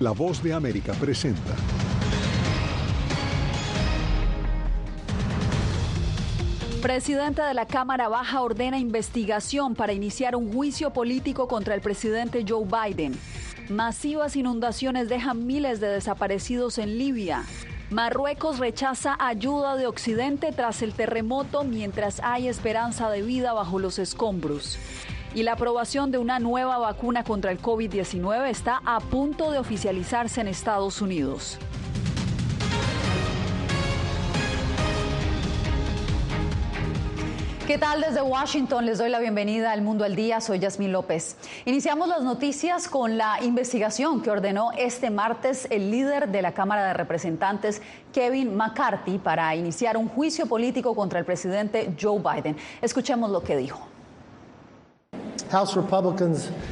La voz de América presenta. Presidente de la Cámara Baja ordena investigación para iniciar un juicio político contra el presidente Joe Biden. Masivas inundaciones dejan miles de desaparecidos en Libia. Marruecos rechaza ayuda de Occidente tras el terremoto mientras hay esperanza de vida bajo los escombros. Y la aprobación de una nueva vacuna contra el COVID-19 está a punto de oficializarse en Estados Unidos. ¿Qué tal desde Washington? Les doy la bienvenida al Mundo al Día. Soy Yasmín López. Iniciamos las noticias con la investigación que ordenó este martes el líder de la Cámara de Representantes, Kevin McCarthy, para iniciar un juicio político contra el presidente Joe Biden. Escuchemos lo que dijo.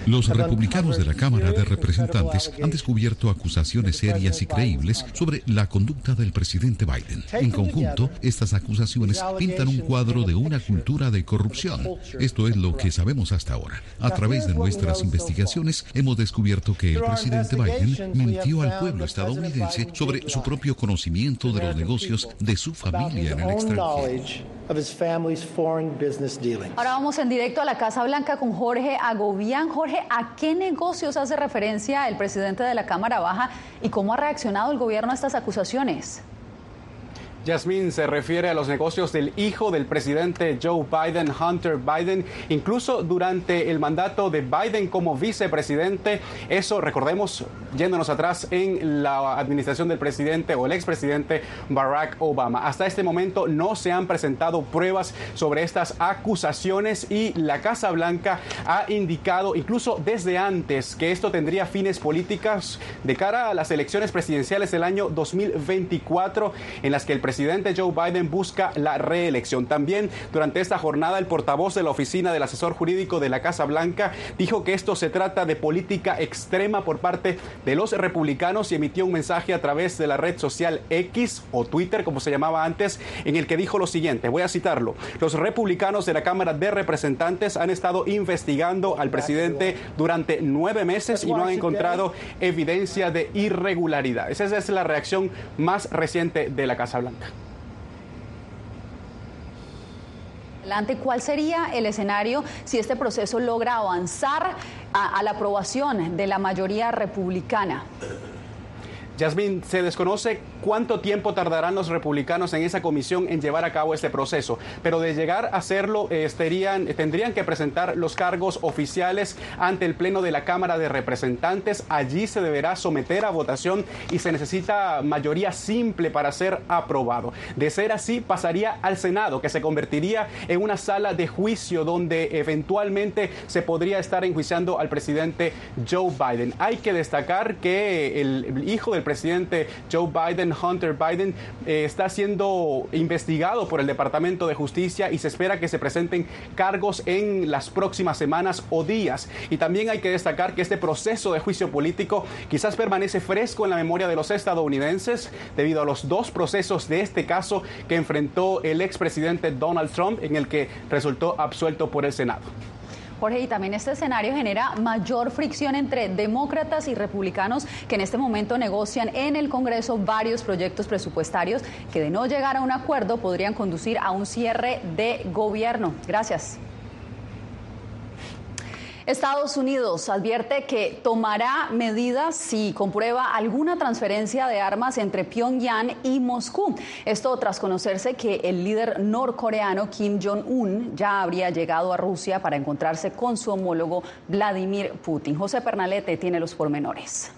Los republicanos de la Cámara de Representantes han descubierto acusaciones serias y creíbles sobre la conducta del presidente Biden. En conjunto, estas acusaciones pintan un cuadro de una cultura de corrupción. Esto es lo que sabemos hasta ahora. A través de nuestras investigaciones hemos descubierto que el presidente Biden mintió al pueblo estadounidense sobre su propio conocimiento de los negocios de su familia en el extranjero. Ahora vamos en directo a la Casa Blanca con Jorge Agobián. Jorge, ¿a qué negocios hace referencia el presidente de la Cámara Baja y cómo ha reaccionado el gobierno a estas acusaciones? Yasmín se refiere a los negocios del hijo del presidente Joe Biden, Hunter Biden, incluso durante el mandato de Biden como vicepresidente. Eso, recordemos, yéndonos atrás en la administración del presidente o el expresidente Barack Obama. Hasta este momento no se han presentado pruebas sobre estas acusaciones y la Casa Blanca ha indicado, incluso desde antes, que esto tendría fines políticos de cara a las elecciones presidenciales del año 2024, en las que el presidente presidente Joe Biden busca la reelección. También durante esta jornada el portavoz de la oficina del asesor jurídico de la Casa Blanca dijo que esto se trata de política extrema por parte de los republicanos y emitió un mensaje a través de la red social X o Twitter, como se llamaba antes, en el que dijo lo siguiente, voy a citarlo, los republicanos de la Cámara de Representantes han estado investigando al presidente durante nueve meses y no han encontrado evidencia de irregularidad. Esa es la reacción más reciente de la Casa Blanca. ¿Cuál sería el escenario si este proceso logra avanzar a, a la aprobación de la mayoría republicana? Yasmín, se desconoce cuánto tiempo tardarán los republicanos en esa comisión en llevar a cabo este proceso, pero de llegar a hacerlo eh, tendrían que presentar los cargos oficiales ante el Pleno de la Cámara de Representantes. Allí se deberá someter a votación y se necesita mayoría simple para ser aprobado. De ser así, pasaría al Senado, que se convertiría en una sala de juicio donde eventualmente se podría estar enjuiciando al presidente Joe Biden. Hay que destacar que el hijo del presidente Joe Biden, Hunter Biden, eh, está siendo investigado por el Departamento de Justicia y se espera que se presenten cargos en las próximas semanas o días. Y también hay que destacar que este proceso de juicio político quizás permanece fresco en la memoria de los estadounidenses debido a los dos procesos de este caso que enfrentó el expresidente Donald Trump en el que resultó absuelto por el Senado. Jorge, y también este escenario genera mayor fricción entre demócratas y republicanos que en este momento negocian en el Congreso varios proyectos presupuestarios que de no llegar a un acuerdo podrían conducir a un cierre de gobierno. Gracias. Estados Unidos advierte que tomará medidas si comprueba alguna transferencia de armas entre Pyongyang y Moscú. Esto tras conocerse que el líder norcoreano Kim Jong-un ya habría llegado a Rusia para encontrarse con su homólogo Vladimir Putin. José Pernalete tiene los pormenores.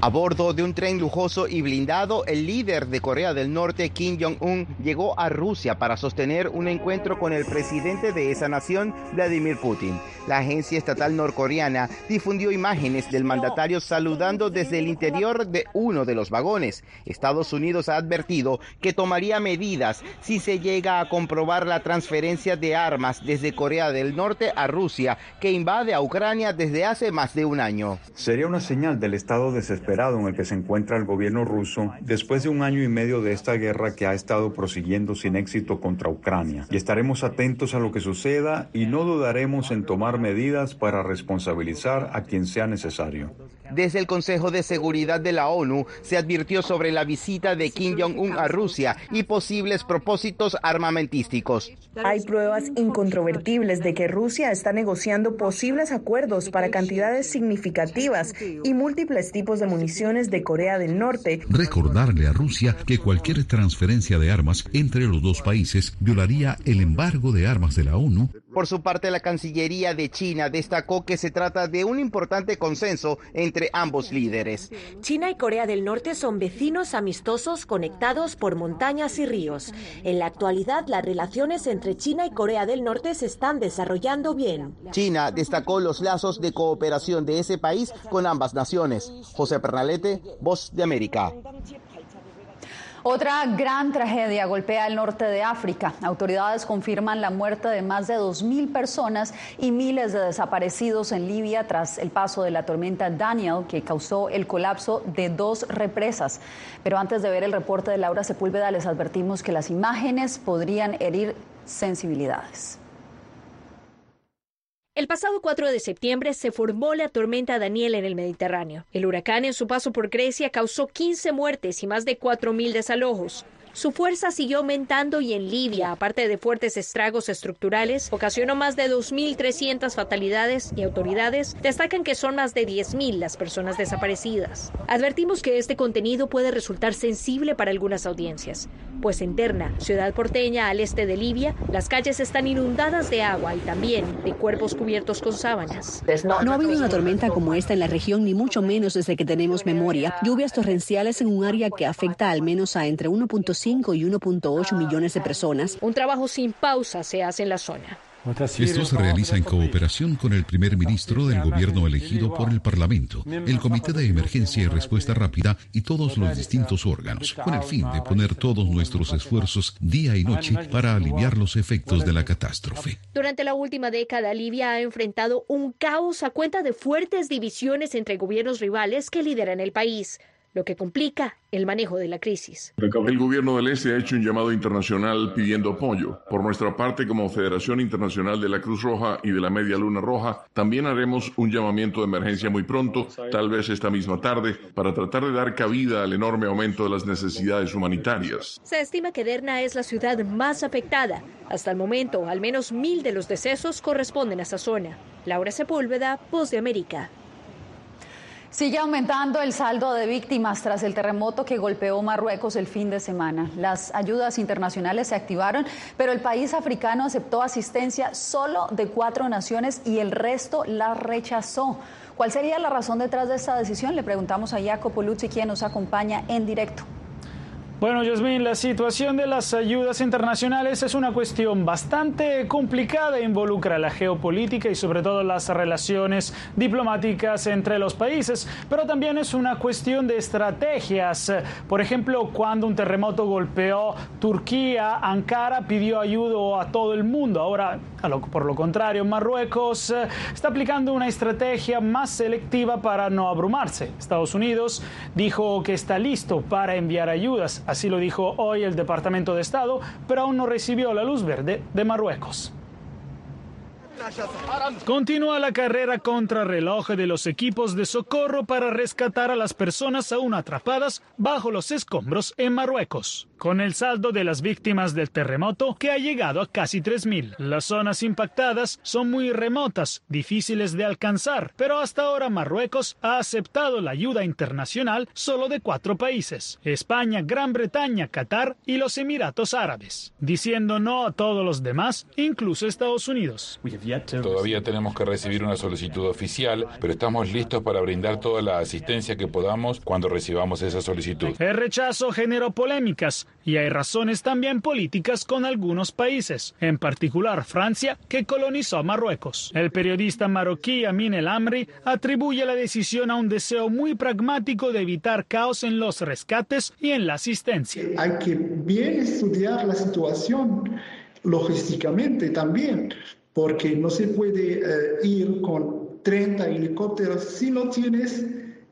A bordo de un tren lujoso y blindado, el líder de Corea del Norte, Kim Jong-un, llegó a Rusia para sostener un encuentro con el presidente de esa nación, Vladimir Putin. La agencia estatal norcoreana difundió imágenes del mandatario saludando desde el interior de uno de los vagones. Estados Unidos ha advertido que tomaría medidas si se llega a comprobar la transferencia de armas desde Corea del Norte a Rusia, que invade a Ucrania desde hace más de un año. Sería una señal del estado desesperado en el que se encuentra el gobierno ruso después de un año y medio de esta guerra que ha estado prosiguiendo sin éxito contra Ucrania. Y estaremos atentos a lo que suceda y no dudaremos en tomar medidas para responsabilizar a quien sea necesario. Desde el Consejo de Seguridad de la ONU se advirtió sobre la visita de Kim Jong-un a Rusia y posibles propósitos armamentísticos. Hay pruebas incontrovertibles de que Rusia está negociando posibles acuerdos para cantidades significativas y múltiples tipos de municiones de Corea del Norte. Recordarle a Rusia que cualquier transferencia de armas entre los dos países violaría el embargo de armas de la ONU por su parte, la Cancillería de China destacó que se trata de un importante consenso entre ambos líderes. China y Corea del Norte son vecinos amistosos conectados por montañas y ríos. En la actualidad, las relaciones entre China y Corea del Norte se están desarrollando bien. China destacó los lazos de cooperación de ese país con ambas naciones. José Pernalete, Voz de América. Otra gran tragedia golpea el norte de África. Autoridades confirman la muerte de más de 2.000 personas y miles de desaparecidos en Libia tras el paso de la tormenta Daniel que causó el colapso de dos represas. Pero antes de ver el reporte de Laura Sepúlveda les advertimos que las imágenes podrían herir sensibilidades. El pasado 4 de septiembre se formó la tormenta Daniel en el Mediterráneo. El huracán en su paso por Grecia causó 15 muertes y más de 4.000 desalojos. Su fuerza siguió aumentando y en Libia, aparte de fuertes estragos estructurales, ocasionó más de 2.300 fatalidades y autoridades destacan que son más de 10.000 las personas desaparecidas. Advertimos que este contenido puede resultar sensible para algunas audiencias, pues en Terna, ciudad porteña al este de Libia, las calles están inundadas de agua y también de cuerpos cubiertos con sábanas. No ha habido una tormenta como esta en la región, ni mucho menos desde que tenemos memoria. Lluvias torrenciales en un área que afecta al menos a entre 1.5 y 1.8 millones de personas. Un trabajo sin pausa se hace en la zona. Esto se realiza en cooperación con el primer ministro del gobierno elegido por el Parlamento, el Comité de Emergencia y Respuesta Rápida y todos los distintos órganos, con el fin de poner todos nuestros esfuerzos día y noche para aliviar los efectos de la catástrofe. Durante la última década, Libia ha enfrentado un caos a cuenta de fuertes divisiones entre gobiernos rivales que lideran el país lo que complica el manejo de la crisis. El gobierno del Este ha hecho un llamado internacional pidiendo apoyo. Por nuestra parte, como Federación Internacional de la Cruz Roja y de la Media Luna Roja, también haremos un llamamiento de emergencia muy pronto, tal vez esta misma tarde, para tratar de dar cabida al enorme aumento de las necesidades humanitarias. Se estima que Derna es la ciudad más afectada. Hasta el momento, al menos mil de los decesos corresponden a esa zona. Laura Sepúlveda, Voz de América. Sigue aumentando el saldo de víctimas tras el terremoto que golpeó Marruecos el fin de semana. Las ayudas internacionales se activaron, pero el país africano aceptó asistencia solo de cuatro naciones y el resto la rechazó. ¿Cuál sería la razón detrás de esta decisión? Le preguntamos a Jacopo Luzzi, quien nos acompaña en directo. Bueno, Yasmin, la situación de las ayudas internacionales es una cuestión bastante complicada, involucra la geopolítica y sobre todo las relaciones diplomáticas entre los países, pero también es una cuestión de estrategias. Por ejemplo, cuando un terremoto golpeó Turquía, Ankara pidió ayuda a todo el mundo. Ahora, por lo contrario, Marruecos eh, está aplicando una estrategia más selectiva para no abrumarse. Estados Unidos dijo que está listo para enviar ayudas Así lo dijo hoy el Departamento de Estado, pero aún no recibió la luz verde de Marruecos. Continúa la carrera contra reloj de los equipos de socorro para rescatar a las personas aún atrapadas bajo los escombros en Marruecos, con el saldo de las víctimas del terremoto que ha llegado a casi 3.000. Las zonas impactadas son muy remotas, difíciles de alcanzar, pero hasta ahora Marruecos ha aceptado la ayuda internacional solo de cuatro países, España, Gran Bretaña, Qatar y los Emiratos Árabes, diciendo no a todos los demás, incluso Estados Unidos. Todavía tenemos que recibir una solicitud oficial, pero estamos listos para brindar toda la asistencia que podamos cuando recibamos esa solicitud. El rechazo generó polémicas y hay razones también políticas con algunos países, en particular Francia, que colonizó Marruecos. El periodista marroquí Amin El Amri atribuye la decisión a un deseo muy pragmático de evitar caos en los rescates y en la asistencia. Hay que bien estudiar la situación logísticamente también, porque no se puede eh, ir con 30 helicópteros si no tienes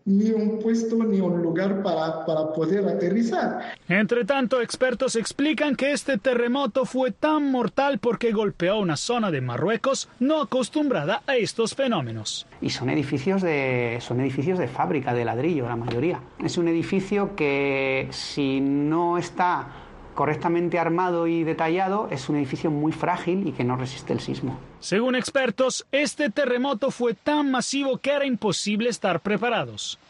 ni un puesto ni un lugar para, para poder aterrizar. Entre tanto, expertos explican que este terremoto fue tan mortal porque golpeó una zona de Marruecos no acostumbrada a estos fenómenos. Y son edificios de, son edificios de fábrica, de ladrillo, la mayoría. Es un edificio que si no está correctamente armado y detallado, es un edificio muy frágil y que no resiste el sismo. Según expertos, este terremoto fue tan masivo que era imposible estar preparados.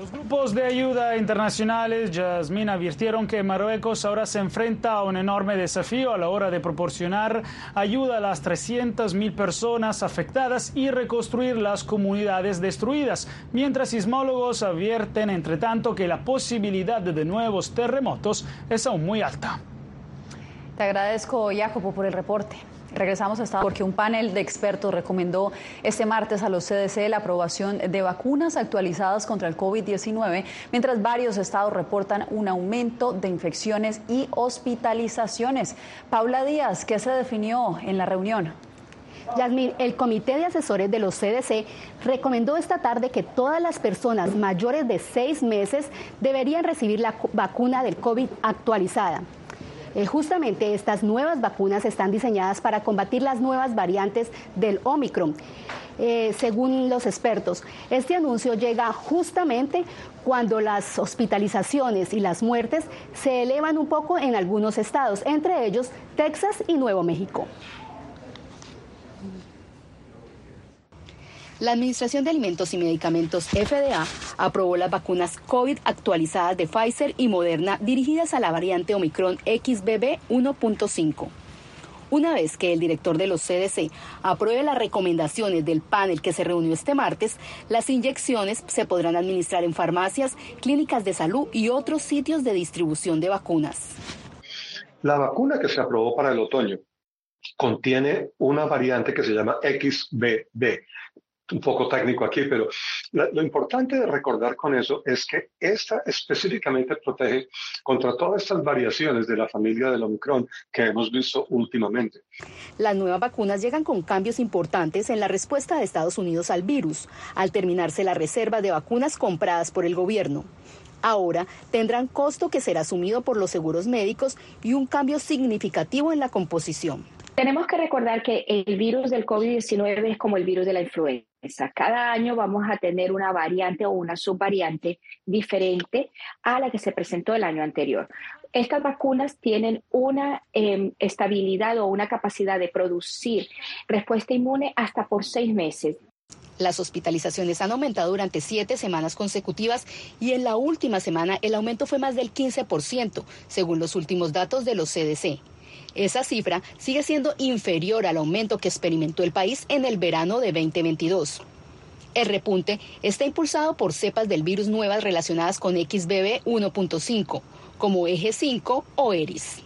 Los grupos de ayuda internacionales, Jasmine, advirtieron que Marruecos ahora se enfrenta a un enorme desafío a la hora de proporcionar ayuda a las 300.000 personas afectadas y reconstruir las comunidades destruidas, mientras sismólogos advierten, entre tanto, que la posibilidad de nuevos terremotos es aún muy alta. Te agradezco, Jacopo, por el reporte. Regresamos a Estados porque un panel de expertos recomendó este martes a los CDC la aprobación de vacunas actualizadas contra el COVID-19, mientras varios estados reportan un aumento de infecciones y hospitalizaciones. Paula Díaz, ¿qué se definió en la reunión? Yasmín, el Comité de Asesores de los CDC recomendó esta tarde que todas las personas mayores de seis meses deberían recibir la vacuna del COVID actualizada. Eh, justamente estas nuevas vacunas están diseñadas para combatir las nuevas variantes del Omicron. Eh, según los expertos, este anuncio llega justamente cuando las hospitalizaciones y las muertes se elevan un poco en algunos estados, entre ellos Texas y Nuevo México. La Administración de Alimentos y Medicamentos FDA aprobó las vacunas COVID actualizadas de Pfizer y Moderna dirigidas a la variante Omicron XBB 1.5. Una vez que el director de los CDC apruebe las recomendaciones del panel que se reunió este martes, las inyecciones se podrán administrar en farmacias, clínicas de salud y otros sitios de distribución de vacunas. La vacuna que se aprobó para el otoño contiene una variante que se llama XBB, un poco técnico aquí, pero lo importante de recordar con eso es que esta específicamente protege contra todas estas variaciones de la familia del Omicron que hemos visto últimamente. Las nuevas vacunas llegan con cambios importantes en la respuesta de Estados Unidos al virus, al terminarse la reserva de vacunas compradas por el gobierno. Ahora tendrán costo que será asumido por los seguros médicos y un cambio significativo en la composición. Tenemos que recordar que el virus del COVID-19 es como el virus de la influenza. Cada año vamos a tener una variante o una subvariante diferente a la que se presentó el año anterior. Estas vacunas tienen una em, estabilidad o una capacidad de producir respuesta inmune hasta por seis meses. Las hospitalizaciones han aumentado durante siete semanas consecutivas y en la última semana el aumento fue más del 15%, según los últimos datos de los CDC. Esa cifra sigue siendo inferior al aumento que experimentó el país en el verano de 2022. El repunte está impulsado por cepas del virus nuevas relacionadas con XBB 1.5, como Eje 5 o ERIS.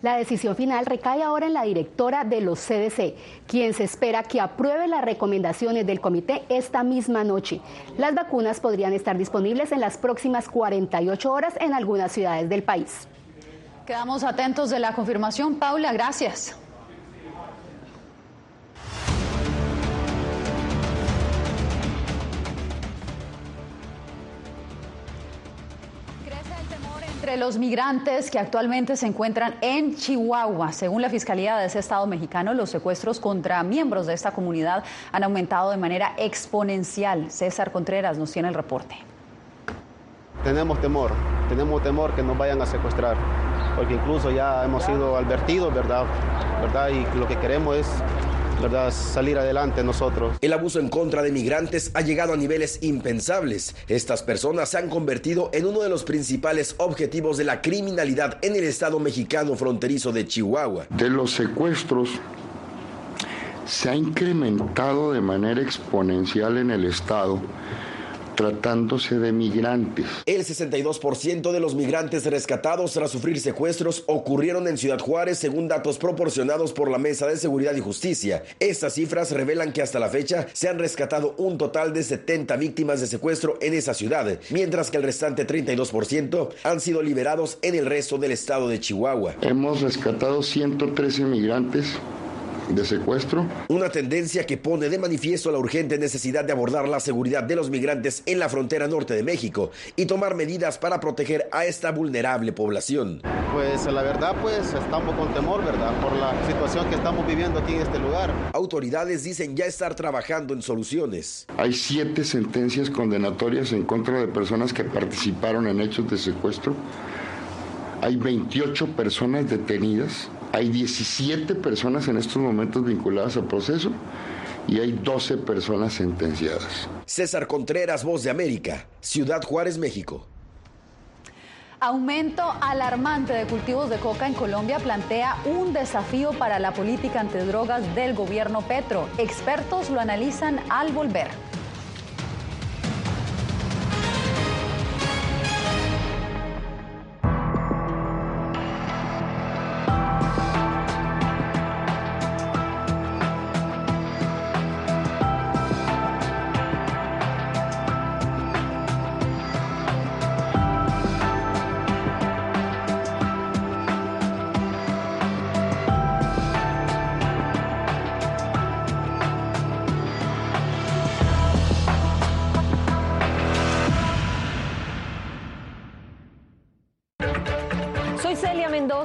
La decisión final recae ahora en la directora de los CDC, quien se espera que apruebe las recomendaciones del comité esta misma noche. Las vacunas podrían estar disponibles en las próximas 48 horas en algunas ciudades del país. Quedamos atentos de la confirmación. Paula, gracias. Crece el temor entre los migrantes que actualmente se encuentran en Chihuahua. Según la Fiscalía de ese estado mexicano, los secuestros contra miembros de esta comunidad han aumentado de manera exponencial. César Contreras nos tiene el reporte. Tenemos temor, tenemos temor que nos vayan a secuestrar porque incluso ya hemos sido advertidos, ¿verdad? ¿verdad? Y lo que queremos es ¿verdad? salir adelante nosotros. El abuso en contra de migrantes ha llegado a niveles impensables. Estas personas se han convertido en uno de los principales objetivos de la criminalidad en el estado mexicano fronterizo de Chihuahua. De los secuestros se ha incrementado de manera exponencial en el estado tratándose de migrantes. El 62% de los migrantes rescatados tras sufrir secuestros ocurrieron en Ciudad Juárez, según datos proporcionados por la Mesa de Seguridad y Justicia. Estas cifras revelan que hasta la fecha se han rescatado un total de 70 víctimas de secuestro en esa ciudad, mientras que el restante 32% han sido liberados en el resto del estado de Chihuahua. Hemos rescatado 113 migrantes de secuestro. Una tendencia que pone de manifiesto la urgente necesidad de abordar la seguridad de los migrantes en la frontera norte de México y tomar medidas para proteger a esta vulnerable población. Pues la verdad, pues estamos con temor, ¿verdad? Por la situación que estamos viviendo aquí en este lugar. Autoridades dicen ya estar trabajando en soluciones. Hay siete sentencias condenatorias en contra de personas que participaron en hechos de secuestro. Hay 28 personas detenidas. Hay 17 personas en estos momentos vinculadas al proceso y hay 12 personas sentenciadas. César Contreras, Voz de América, Ciudad Juárez, México. Aumento alarmante de cultivos de coca en Colombia plantea un desafío para la política antidrogas del gobierno Petro. Expertos lo analizan al volver.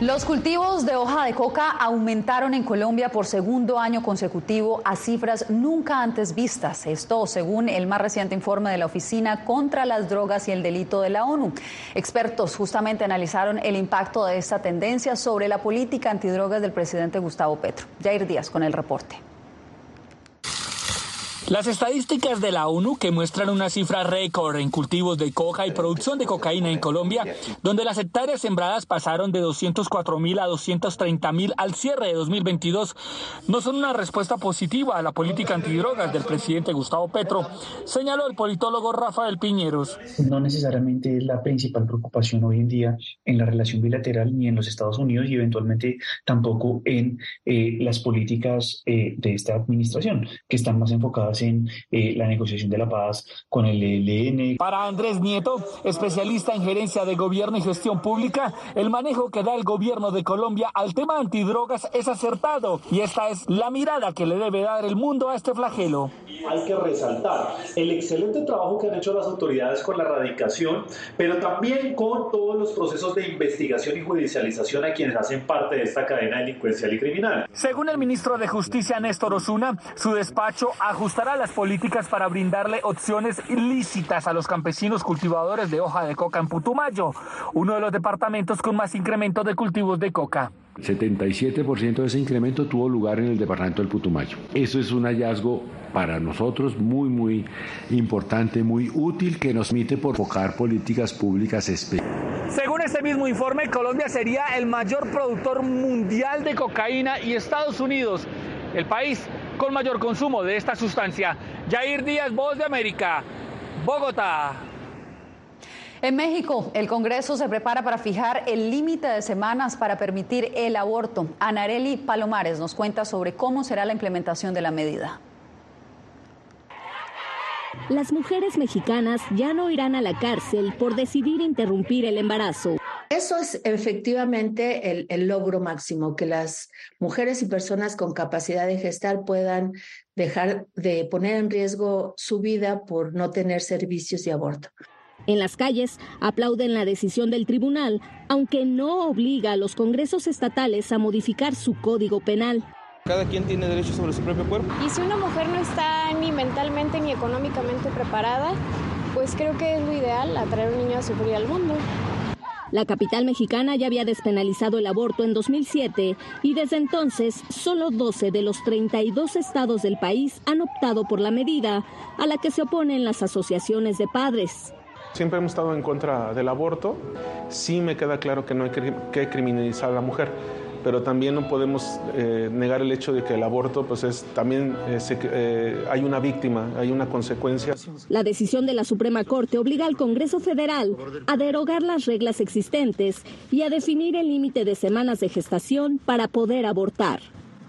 Los cultivos de hoja de coca aumentaron en Colombia por segundo año consecutivo a cifras nunca antes vistas. Esto según el más reciente informe de la Oficina contra las Drogas y el Delito de la ONU. Expertos justamente analizaron el impacto de esta tendencia sobre la política antidrogas del presidente Gustavo Petro. Jair Díaz con el reporte. Las estadísticas de la ONU que muestran una cifra récord en cultivos de coca y producción de cocaína en Colombia, donde las hectáreas sembradas pasaron de 204 mil a 230 mil al cierre de 2022, no son una respuesta positiva a la política antidrogas del presidente Gustavo Petro, señaló el politólogo Rafael Piñeros. No necesariamente es la principal preocupación hoy en día en la relación bilateral ni en los Estados Unidos y eventualmente tampoco en eh, las políticas eh, de esta administración, que están más enfocadas en eh, la negociación de la paz con el ELN. Para Andrés Nieto, especialista en gerencia de gobierno y gestión pública, el manejo que da el gobierno de Colombia al tema antidrogas es acertado y esta es la mirada que le debe dar el mundo a este flagelo. Hay que resaltar el excelente trabajo que han hecho las autoridades con la erradicación, pero también con todos los procesos de investigación y judicialización a quienes hacen parte de esta cadena delincuencial y criminal. Según el ministro de Justicia Néstor Osuna, su despacho ajustará las políticas para brindarle opciones ilícitas a los campesinos cultivadores de hoja de coca en Putumayo, uno de los departamentos con más incremento de cultivos de coca. 77% de ese incremento tuvo lugar en el departamento del Putumayo. Eso es un hallazgo para nosotros muy, muy importante, muy útil, que nos permite por enfocar políticas públicas específicas. Según este mismo informe, Colombia sería el mayor productor mundial de cocaína y Estados Unidos, el país con mayor consumo de esta sustancia. Jair Díaz, Voz de América, Bogotá. En México, el Congreso se prepara para fijar el límite de semanas para permitir el aborto. Anareli Palomares nos cuenta sobre cómo será la implementación de la medida. Las mujeres mexicanas ya no irán a la cárcel por decidir interrumpir el embarazo. Eso es efectivamente el, el, logro máximo, que las mujeres y personas con capacidad de gestar puedan dejar de poner en riesgo su vida por no tener servicios de aborto. En las calles aplauden la decisión del tribunal, aunque no obliga a los congresos estatales a modificar su código penal. Cada quien tiene derecho sobre su propio cuerpo. Y si una mujer no está ni mentalmente ni económicamente preparada, pues creo que es lo ideal atraer un niño a sufrir al mundo. La capital mexicana ya había despenalizado el aborto en 2007 y desde entonces solo 12 de los 32 estados del país han optado por la medida, a la que se oponen las asociaciones de padres. Siempre hemos estado en contra del aborto. Sí me queda claro que no hay que criminalizar a la mujer, pero también no podemos eh, negar el hecho de que el aborto, pues es también eh, se, eh, hay una víctima, hay una consecuencia. La decisión de la Suprema Corte obliga al Congreso Federal a derogar las reglas existentes y a definir el límite de semanas de gestación para poder abortar.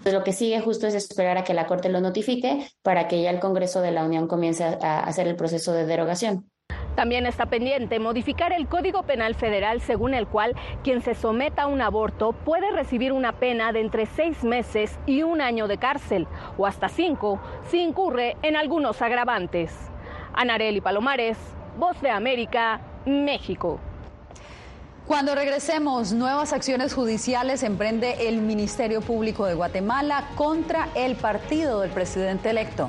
Lo que sigue justo es esperar a que la Corte lo notifique para que ya el Congreso de la Unión comience a hacer el proceso de derogación. También está pendiente modificar el Código Penal Federal según el cual quien se someta a un aborto puede recibir una pena de entre seis meses y un año de cárcel o hasta cinco si incurre en algunos agravantes. Anareli Palomares, Voz de América, México. Cuando regresemos, nuevas acciones judiciales emprende el Ministerio Público de Guatemala contra el partido del presidente electo.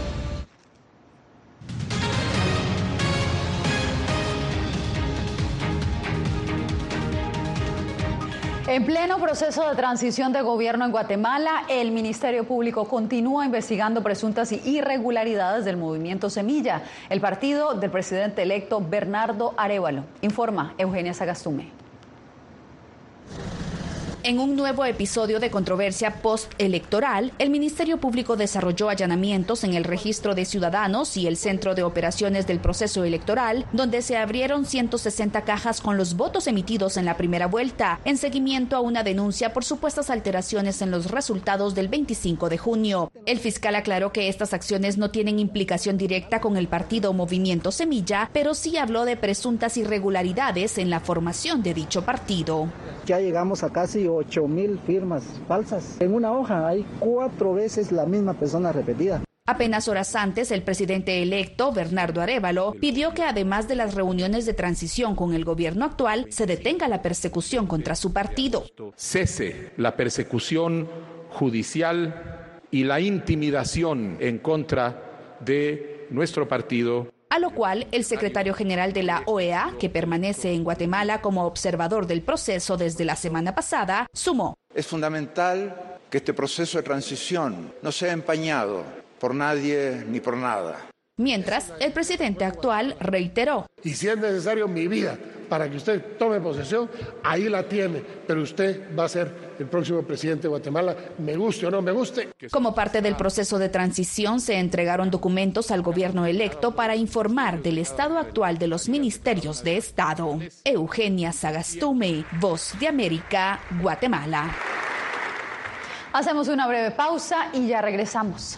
En pleno proceso de transición de gobierno en Guatemala, el Ministerio Público continúa investigando presuntas irregularidades del movimiento Semilla, el partido del presidente electo Bernardo Arevalo. Informa Eugenia Sagastume. En un nuevo episodio de controversia postelectoral, el Ministerio Público desarrolló allanamientos en el registro de ciudadanos y el centro de operaciones del proceso electoral, donde se abrieron 160 cajas con los votos emitidos en la primera vuelta, en seguimiento a una denuncia por supuestas alteraciones en los resultados del 25 de junio. El fiscal aclaró que estas acciones no tienen implicación directa con el partido Movimiento Semilla, pero sí habló de presuntas irregularidades en la formación de dicho partido. Ya llegamos a casi 8 mil firmas falsas. En una hoja hay cuatro veces la misma persona repetida. Apenas horas antes, el presidente electo, Bernardo Arevalo, pidió que además de las reuniones de transición con el gobierno actual, se detenga la persecución contra su partido. Cese la persecución judicial y la intimidación en contra de nuestro partido a lo cual el secretario general de la OEA, que permanece en Guatemala como observador del proceso desde la semana pasada, sumó. Es fundamental que este proceso de transición no sea empañado por nadie ni por nada. Mientras, el presidente actual reiteró. Y si es necesario mi vida para que usted tome posesión, ahí la tiene, pero usted va a ser el próximo presidente de Guatemala, me guste o no me guste. Como parte del proceso de transición, se entregaron documentos al gobierno electo para informar del estado actual de los ministerios de Estado. Eugenia Sagastume, Voz de América, Guatemala. Hacemos una breve pausa y ya regresamos.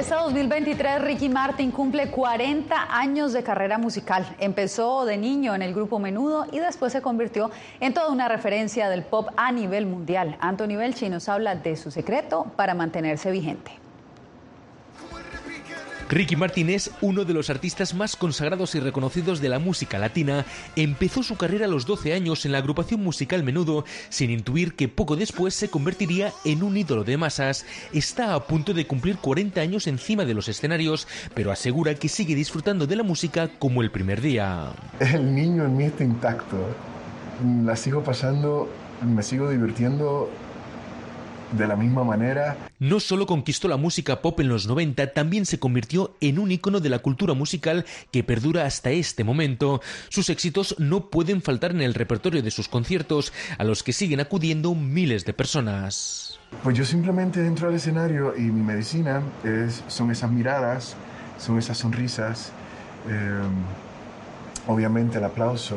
Este 2023 Ricky Martin cumple 40 años de carrera musical. Empezó de niño en el grupo Menudo y después se convirtió en toda una referencia del pop a nivel mundial. Anthony Belchi nos habla de su secreto para mantenerse vigente. Ricky Martin es uno de los artistas más consagrados y reconocidos de la música latina. Empezó su carrera a los 12 años en la agrupación musical Menudo, sin intuir que poco después se convertiría en un ídolo de masas. Está a punto de cumplir 40 años encima de los escenarios, pero asegura que sigue disfrutando de la música como el primer día. El niño en mí está intacto. La sigo pasando, me sigo divirtiendo de la misma manera. No solo conquistó la música pop en los 90, también se convirtió en un icono de la cultura musical que perdura hasta este momento. Sus éxitos no pueden faltar en el repertorio de sus conciertos, a los que siguen acudiendo miles de personas. Pues yo simplemente dentro del escenario y mi medicina es, son esas miradas, son esas sonrisas, eh, obviamente el aplauso,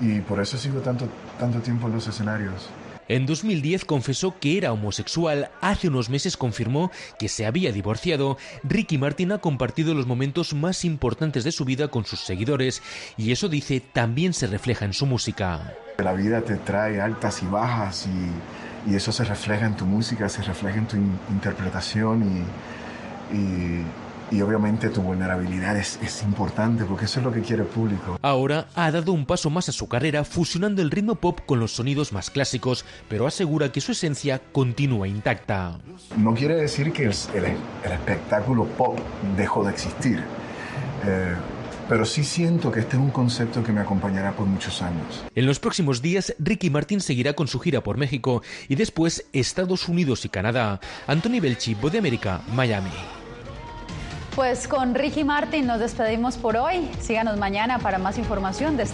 y por eso sigo tanto, tanto tiempo en los escenarios. En 2010 confesó que era homosexual, hace unos meses confirmó que se había divorciado. Ricky Martin ha compartido los momentos más importantes de su vida con sus seguidores y eso dice también se refleja en su música. La vida te trae altas y bajas y, eso se refleja en tu música, se refleja en tu interpretación y y obviamente tu vulnerabilidad es, importante porque eso es lo que quiere el público. Ahora ha dado un paso más a su carrera fusionando el ritmo pop con los sonidos más clásicos, pero asegura que su esencia continúa intacta. No quiere decir que el, espectáculo pop dejó de existir, eh, pero sí siento que este es un concepto que me acompañará por muchos años. En los próximos días, Ricky Martin seguirá con su gira por México y después Estados Unidos y Canadá. Anthony Belchi, Voz de América, Miami. Pues con Ricky Martin nos despedimos por hoy. Síganos mañana para más información de esta.